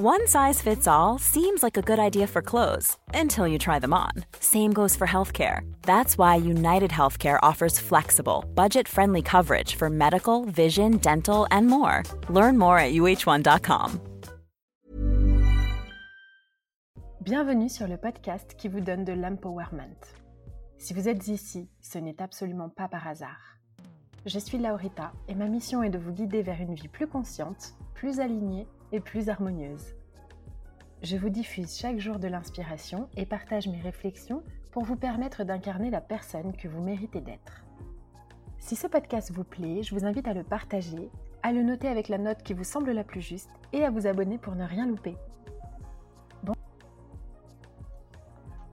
One size fits all seems like a good idea for clothes until you try them on. Same goes for healthcare. That's why United Healthcare offers flexible, budget friendly coverage for medical, vision, dental, and more. Learn more at uh1.com. Bienvenue sur le podcast qui vous donne de l'empowerment. Si vous êtes ici, ce n'est absolument pas par hasard. Je suis Laurita et ma mission est de vous guider vers une vie plus consciente, plus alignée et plus harmonieuse. Je vous diffuse chaque jour de l'inspiration et partage mes réflexions pour vous permettre d'incarner la personne que vous méritez d'être. Si ce podcast vous plaît, je vous invite à le partager, à le noter avec la note qui vous semble la plus juste et à vous abonner pour ne rien louper. Bon.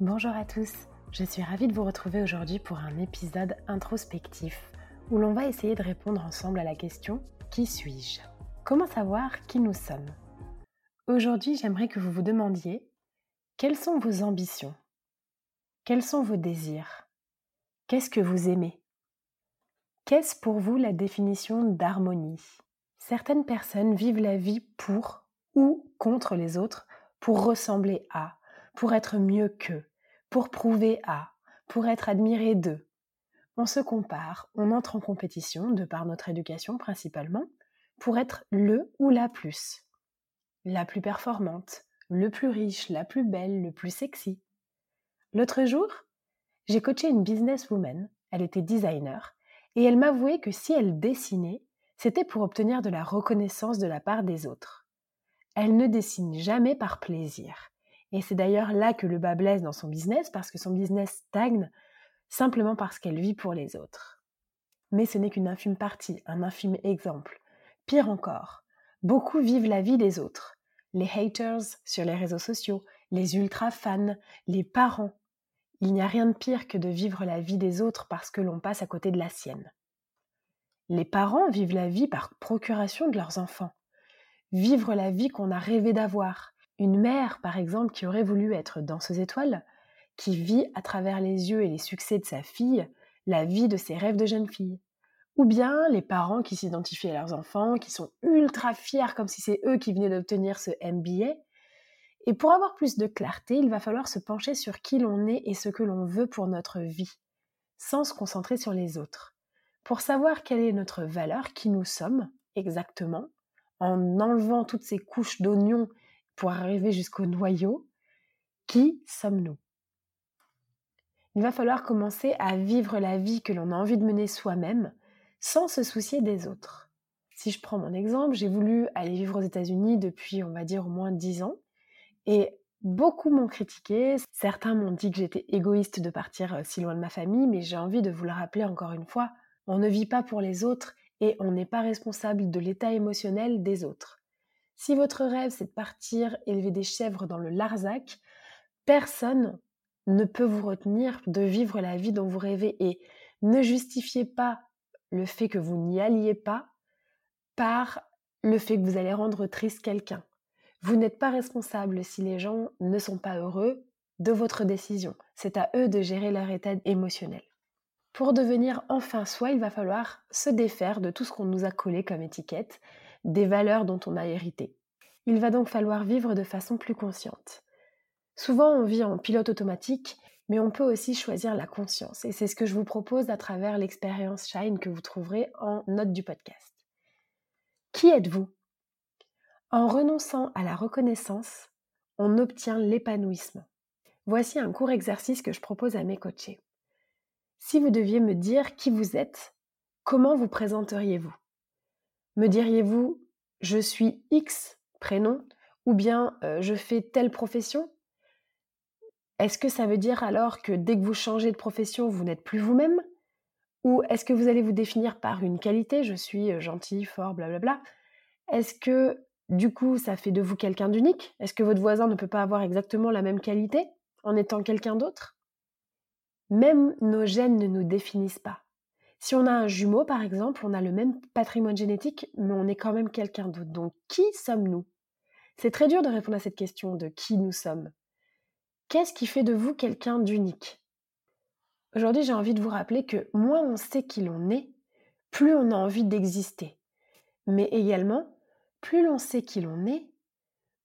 Bonjour à tous, je suis ravie de vous retrouver aujourd'hui pour un épisode introspectif où l'on va essayer de répondre ensemble à la question Qui suis-je? Comment savoir qui nous sommes? Aujourd'hui, j'aimerais que vous vous demandiez quelles sont vos ambitions? Quels sont vos désirs? Qu'est-ce que vous aimez? Qu'est-ce pour vous la définition d'harmonie? Certaines personnes vivent la vie pour ou contre les autres, pour ressembler à, pour être mieux qu'eux, pour prouver à, pour être admiré d'eux. On se compare, on entre en compétition, de par notre éducation principalement, pour être le ou la plus. La plus performante, le plus riche, la plus belle, le plus sexy. L'autre jour, j'ai coaché une businesswoman, elle était designer, et elle m'avouait que si elle dessinait, c'était pour obtenir de la reconnaissance de la part des autres. Elle ne dessine jamais par plaisir. Et c'est d'ailleurs là que le bas blesse dans son business, parce que son business stagne simplement parce qu'elle vit pour les autres. Mais ce n'est qu'une infime partie, un infime exemple. Pire encore, beaucoup vivent la vie des autres. Les haters sur les réseaux sociaux, les ultra fans, les parents. Il n'y a rien de pire que de vivre la vie des autres parce que l'on passe à côté de la sienne. Les parents vivent la vie par procuration de leurs enfants. Vivre la vie qu'on a rêvé d'avoir. Une mère, par exemple, qui aurait voulu être dans ses étoiles, qui vit à travers les yeux et les succès de sa fille la vie de ses rêves de jeune fille ou bien les parents qui s'identifient à leurs enfants, qui sont ultra fiers comme si c'est eux qui venaient d'obtenir ce MBA. Et pour avoir plus de clarté, il va falloir se pencher sur qui l'on est et ce que l'on veut pour notre vie, sans se concentrer sur les autres. Pour savoir quelle est notre valeur, qui nous sommes exactement, en enlevant toutes ces couches d'oignons pour arriver jusqu'au noyau, qui sommes-nous? Il va falloir commencer à vivre la vie que l'on a envie de mener soi-même, sans se soucier des autres. Si je prends mon exemple, j'ai voulu aller vivre aux États-Unis depuis, on va dire, au moins dix ans. Et beaucoup m'ont critiqué. Certains m'ont dit que j'étais égoïste de partir euh, si loin de ma famille, mais j'ai envie de vous le rappeler encore une fois. On ne vit pas pour les autres et on n'est pas responsable de l'état émotionnel des autres. Si votre rêve c'est de partir élever des chèvres dans le Larzac, personne ne peut vous retenir de vivre la vie dont vous rêvez et ne justifiez pas le fait que vous n'y alliez pas par le fait que vous allez rendre triste quelqu'un. Vous n'êtes pas responsable si les gens ne sont pas heureux de votre décision. C'est à eux de gérer leur état émotionnel. Pour devenir enfin soi, il va falloir se défaire de tout ce qu'on nous a collé comme étiquette, des valeurs dont on a hérité. Il va donc falloir vivre de façon plus consciente. Souvent, on vit en pilote automatique mais on peut aussi choisir la conscience. Et c'est ce que je vous propose à travers l'expérience Shine que vous trouverez en note du podcast. Qui êtes-vous? En renonçant à la reconnaissance, on obtient l'épanouissement. Voici un court exercice que je propose à mes coachés. Si vous deviez me dire qui vous êtes, comment vous présenteriez-vous? Me diriez-vous je suis X prénom ou bien euh, je fais telle profession? Est-ce que ça veut dire alors que dès que vous changez de profession, vous n'êtes plus vous-même? Ou est-ce que vous allez vous définir par une qualité Je suis gentil, fort, blablabla? Est-ce que du coup, ça fait de vous quelqu'un d'unique? Est-ce que votre voisin ne peut pas avoir exactement la même qualité en étant quelqu'un d'autre? Même nos gènes ne nous définissent pas. Si on a un jumeau, par exemple, on a le même patrimoine génétique, mais on est quand même quelqu'un d'autre. Donc, qui sommes-nous? C'est très dur de répondre à cette question de qui nous sommes. Qu'est-ce qui fait de vous quelqu'un d'unique? Aujourd'hui, j'ai envie de vous rappeler que moins on sait qui l'on est, plus on a envie d'exister. Mais également, plus l'on sait qui l'on est,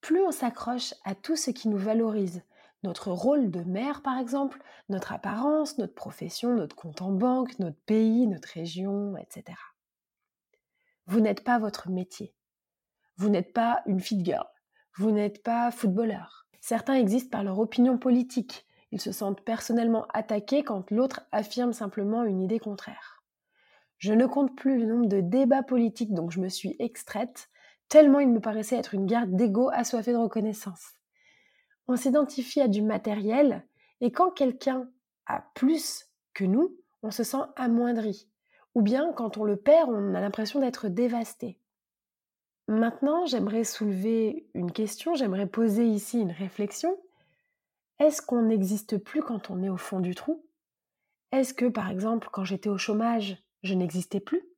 plus on s'accroche à tout ce qui nous valorise. Notre rôle de mère, par exemple, notre apparence, notre profession, notre compte en banque, notre pays, notre région, etc. Vous n'êtes pas votre métier. Vous n'êtes pas une fit girl. Vous n'êtes pas footballeur. Certains existent par leur opinion politique. Ils se sentent personnellement attaqués quand l'autre affirme simplement une idée contraire. Je ne compte plus le nombre de débats politiques dont je me suis extraite tellement il me paraissait être une garde d'ego assoiffée de reconnaissance. On s'identifie à du matériel, et quand quelqu'un a plus que nous, on se sent amoindri. Ou bien quand on le perd, on a l'impression d'être dévasté. Maintenant, j'aimerais soulever une question, j'aimerais poser ici une réflexion. Est-ce qu'on n'existe plus quand on est au fond du trou? Est-ce que, par exemple, quand j'étais au chômage, je n'existais plus?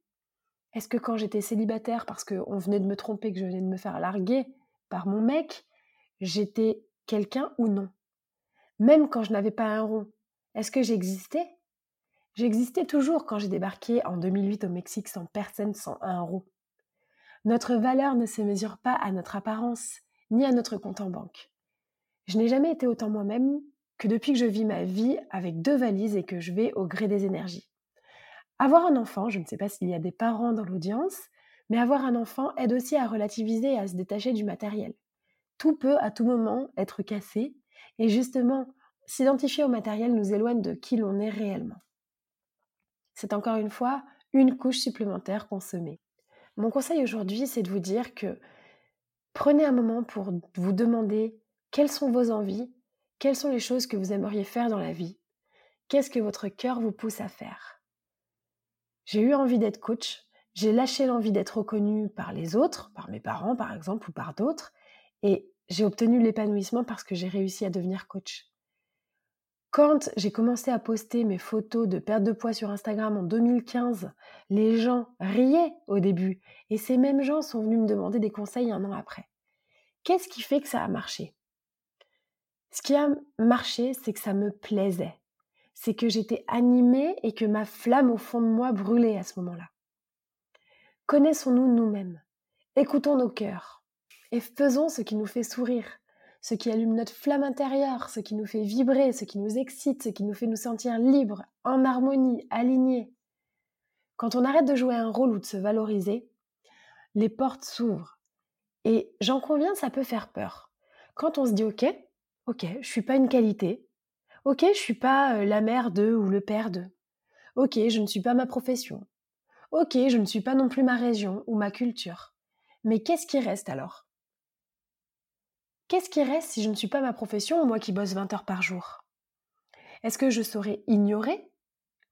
Est-ce que quand j'étais célibataire, parce qu'on venait de me tromper, que je venais de me faire larguer par mon mec, j'étais quelqu'un ou non? Même quand je n'avais pas un rond, est-ce que j'existais? J'existais toujours quand j'ai débarqué en 2008 au Mexique sans personne, sans un rond. Notre valeur ne se mesure pas à notre apparence, ni à notre compte en banque. Je n'ai jamais été autant moi-même que depuis que je vis ma vie avec deux valises et que je vais au gré des énergies. Avoir un enfant, je ne sais pas s'il y a des parents dans l'audience, mais avoir un enfant aide aussi à relativiser et à se détacher du matériel. Tout peut à tout moment être cassé, et justement, s'identifier au matériel nous éloigne de qui l'on est réellement. C'est encore une fois une couche supplémentaire consommée. Mon conseil aujourd'hui, c'est de vous dire que prenez un moment pour vous demander quelles sont vos envies, quelles sont les choses que vous aimeriez faire dans la vie, qu'est-ce que votre cœur vous pousse à faire. J'ai eu envie d'être coach, j'ai lâché l'envie d'être reconnue par les autres, par mes parents par exemple ou par d'autres, et j'ai obtenu l'épanouissement parce que j'ai réussi à devenir coach. Quand j'ai commencé à poster mes photos de perte de poids sur Instagram en 2015, les gens riaient au début et ces mêmes gens sont venus me demander des conseils un an après. Qu'est-ce qui fait que ça a marché? Ce qui a marché, c'est que ça me plaisait c'est que j'étais animée et que ma flamme au fond de moi brûlait à ce moment-là. Connaissons-nous nous-mêmes, écoutons nos cœurs et faisons ce qui nous fait sourire, ce qui allume notre flamme intérieure, ce qui nous fait vibrer, ce qui nous excite, ce qui nous fait nous sentir libres, en harmonie, alignés. Quand on arrête de jouer un rôle ou de se valoriser, les portes s'ouvrent. Et j'en conviens, ça peut faire peur. Quand on se dit OK, OK, je suis pas une qualité, Ok, je suis pas la mère de ou le père de. Ok, je ne suis pas ma profession. Ok, je ne suis pas non plus ma région ou ma culture. Mais qu'est-ce qui reste alors? Qu'est-ce qui reste si je ne suis pas ma profession, moi qui bosse 20 heures par jour? Est-ce que je serai ignorée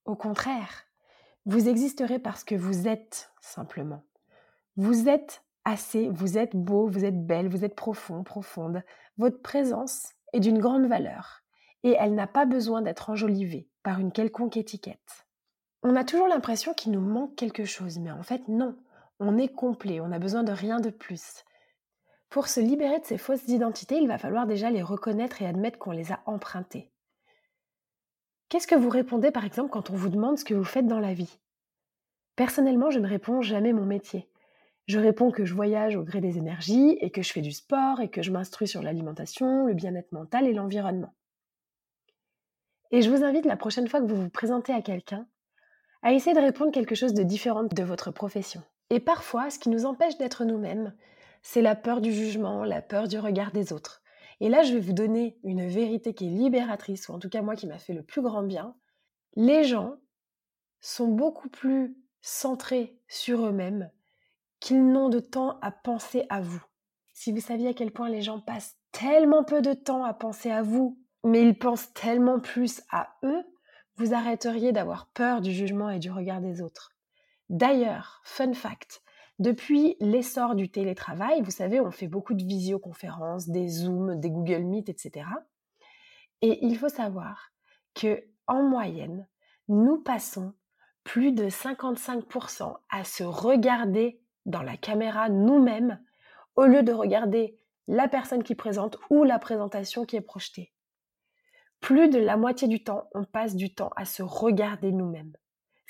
Au contraire, vous existerez parce que vous êtes simplement. Vous êtes assez, vous êtes beau, vous êtes belle, vous êtes profond, profonde. Votre présence est d'une grande valeur et elle n'a pas besoin d'être enjolivée par une quelconque étiquette. On a toujours l'impression qu'il nous manque quelque chose, mais en fait non, on est complet, on n'a besoin de rien de plus. Pour se libérer de ces fausses identités, il va falloir déjà les reconnaître et admettre qu'on les a empruntées. Qu'est-ce que vous répondez par exemple quand on vous demande ce que vous faites dans la vie? Personnellement, je ne réponds jamais mon métier. Je réponds que je voyage au gré des énergies et que je fais du sport et que je m'instruis sur l'alimentation, le bien-être mental et l'environnement. Et je vous invite la prochaine fois que vous vous présentez à quelqu'un à essayer de répondre quelque chose de différent de votre profession. Et parfois, ce qui nous empêche d'être nous-mêmes, c'est la peur du jugement, la peur du regard des autres. Et là, je vais vous donner une vérité qui est libératrice, ou en tout cas moi qui m'a fait le plus grand bien. Les gens sont beaucoup plus centrés sur eux-mêmes qu'ils n'ont de temps à penser à vous. Si vous saviez à quel point les gens passent tellement peu de temps à penser à vous, mais ils pensent tellement plus à eux, vous arrêteriez d'avoir peur du jugement et du regard des autres. D'ailleurs, fun fact, depuis l'essor du télétravail, vous savez, on fait beaucoup de visioconférences, des Zooms, des Google Meet, etc. Et il faut savoir que en moyenne, nous passons plus de 55% à se regarder dans la caméra nous-mêmes au lieu de regarder la personne qui présente ou la présentation qui est projetée. Plus de la moitié du temps, on passe du temps à se regarder nous-mêmes.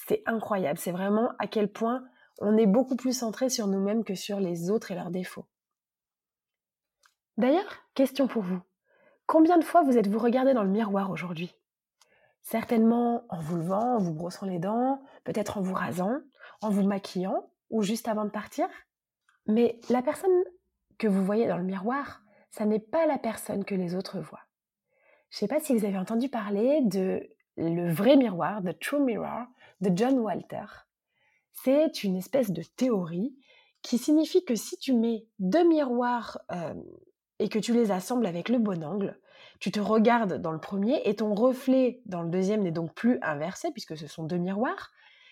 C'est incroyable, c'est vraiment à quel point on est beaucoup plus centré sur nous-mêmes que sur les autres et leurs défauts. D'ailleurs, question pour vous. Combien de fois vous êtes-vous regardé dans le miroir aujourd'hui? Certainement en vous levant, en vous brossant les dents, peut-être en vous rasant, en vous maquillant ou juste avant de partir? Mais la personne que vous voyez dans le miroir, ça n'est pas la personne que les autres voient. Je ne sais pas si vous avez entendu parler de le vrai miroir, The True Mirror, de John Walter. C'est une espèce de théorie qui signifie que si tu mets deux miroirs et que tu les assembles avec le bon angle, tu te regardes dans le premier et ton reflet dans le deuxième n'est donc plus inversé puisque ce sont deux miroirs,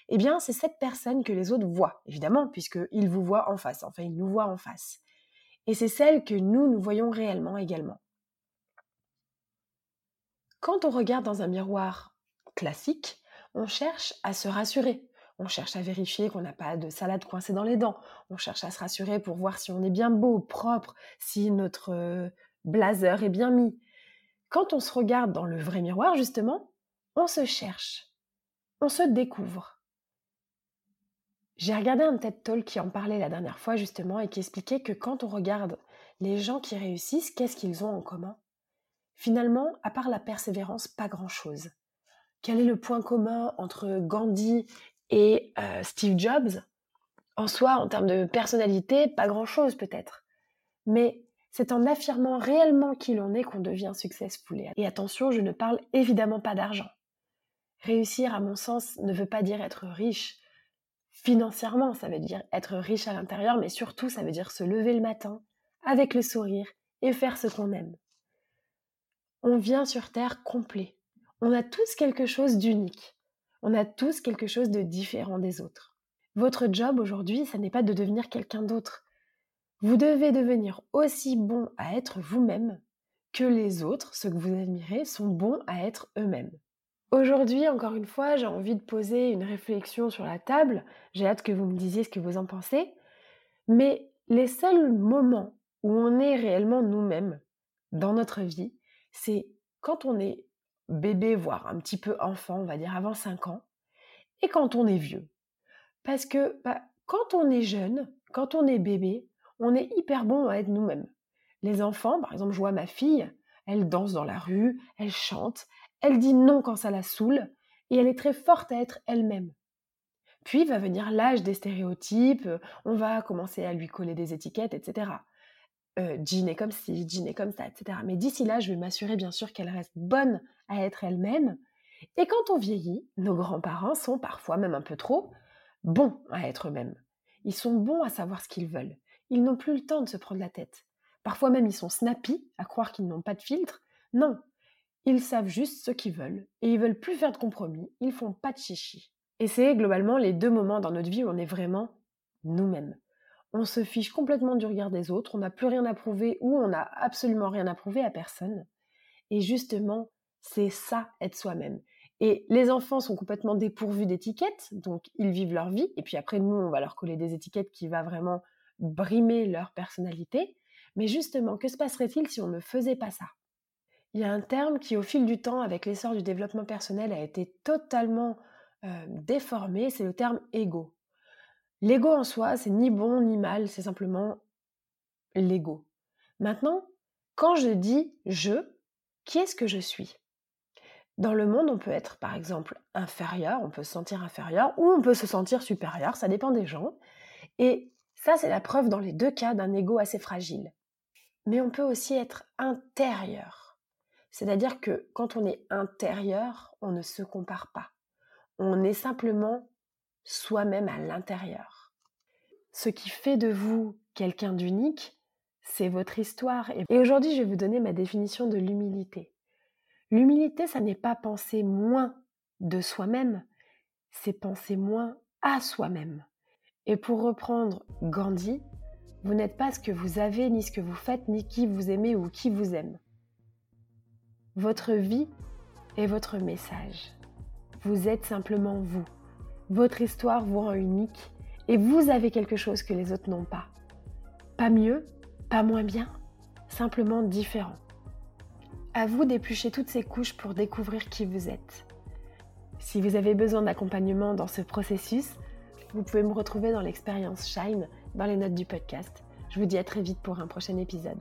eh bien c'est cette personne que les autres voient, évidemment, puisqu'ils vous voient en face, enfin ils nous voient en face. Et c'est celle que nous, nous voyons réellement également. Quand on regarde dans un miroir classique, on cherche à se rassurer. On cherche à vérifier qu'on n'a pas de salade coincée dans les dents. On cherche à se rassurer pour voir si on est bien beau, propre, si notre euh, blazer est bien mis. Quand on se regarde dans le vrai miroir, justement, on se cherche, on se découvre. J'ai regardé un TED Talk qui en parlait la dernière fois justement et qui expliquait que quand on regarde les gens qui réussissent, qu'est-ce qu'ils ont en commun? Finalement, à part la persévérance, pas grand-chose. Quel est le point commun entre Gandhi et euh, Steve Jobs En soi, en termes de personnalité, pas grand-chose peut-être. Mais c'est en affirmant réellement qui l'on est qu'on devient successful. Et attention, je ne parle évidemment pas d'argent. Réussir, à mon sens, ne veut pas dire être riche financièrement, ça veut dire être riche à l'intérieur, mais surtout, ça veut dire se lever le matin avec le sourire et faire ce qu'on aime. On vient sur Terre complet. On a tous quelque chose d'unique. On a tous quelque chose de différent des autres. Votre job aujourd'hui, ça n'est pas de devenir quelqu'un d'autre. Vous devez devenir aussi bon à être vous-même que les autres, ceux que vous admirez, sont bons à être eux-mêmes. Aujourd'hui, encore une fois, j'ai envie de poser une réflexion sur la table. J'ai hâte que vous me disiez ce que vous en pensez. Mais les seuls moments où on est réellement nous-mêmes dans notre vie, c'est quand on est bébé, voire un petit peu enfant, on va dire avant 5 ans, et quand on est vieux. Parce que bah, quand on est jeune, quand on est bébé, on est hyper bon à être nous-mêmes. Les enfants, par exemple, je vois ma fille, elle danse dans la rue, elle chante, elle dit non quand ça la saoule, et elle est très forte à être elle-même. Puis va venir l'âge des stéréotypes, on va commencer à lui coller des étiquettes, etc. Euh, Jean est comme ci, Jean est comme ça, etc. Mais d'ici là, je vais m'assurer bien sûr qu'elle reste bonne à être elle-même. Et quand on vieillit, nos grands-parents sont parfois même un peu trop bons à être eux-mêmes. Ils sont bons à savoir ce qu'ils veulent. Ils n'ont plus le temps de se prendre la tête. Parfois même ils sont snappy, à croire qu'ils n'ont pas de filtre. Non, ils savent juste ce qu'ils veulent et ils veulent plus faire de compromis, ils font pas de chichi. Et c'est globalement les deux moments dans notre vie où on est vraiment nous-mêmes. On se fiche complètement du regard des autres, on n'a plus rien à prouver ou on n'a absolument rien à prouver à personne. Et justement, c'est ça être soi-même. Et les enfants sont complètement dépourvus d'étiquettes, donc ils vivent leur vie, et puis après nous, on va leur coller des étiquettes qui va vraiment brimer leur personnalité. Mais justement, que se passerait-il si on ne faisait pas ça? Il y a un terme qui, au fil du temps, avec l'essor du développement personnel, a été totalement euh, déformé, c'est le terme ego. L'ego en soi, c'est ni bon ni mal, c'est simplement l'ego. Maintenant, quand je dis je, qui est-ce que je suis? Dans le monde, on peut être par exemple inférieur, on peut se sentir inférieur, ou on peut se sentir supérieur, ça dépend des gens. Et Ça, c'est la preuve dans les deux cas d'un ego assez fragile. Mais on peut aussi être intérieur. C'est-à-dire que quand on est intérieur, on ne se compare pas. On est simplement soi-même à l'intérieur. Ce qui fait de vous quelqu'un d'unique, c'est votre histoire. Et aujourd'hui, je vais vous donner ma définition de l'humilité. L'humilité, ça n'est pas penser moins de soi-même, c'est penser moins à soi-même. Et pour reprendre Gandhi, vous n'êtes pas ce que vous avez, ni ce que vous faites, ni qui vous aimez ou qui vous aime. Votre vie est votre message. Vous êtes simplement vous. Votre histoire vous rend unique et vous avez quelque chose que les autres n'ont pas. Pas mieux, pas moins bien, simplement différent. À vous d'éplucher toutes ces couches pour découvrir qui vous êtes. Si vous avez besoin d'accompagnement dans ce processus, vous pouvez me retrouver dans l'expérience Shine dans les notes du podcast. Je vous dis à très vite pour un prochain épisode.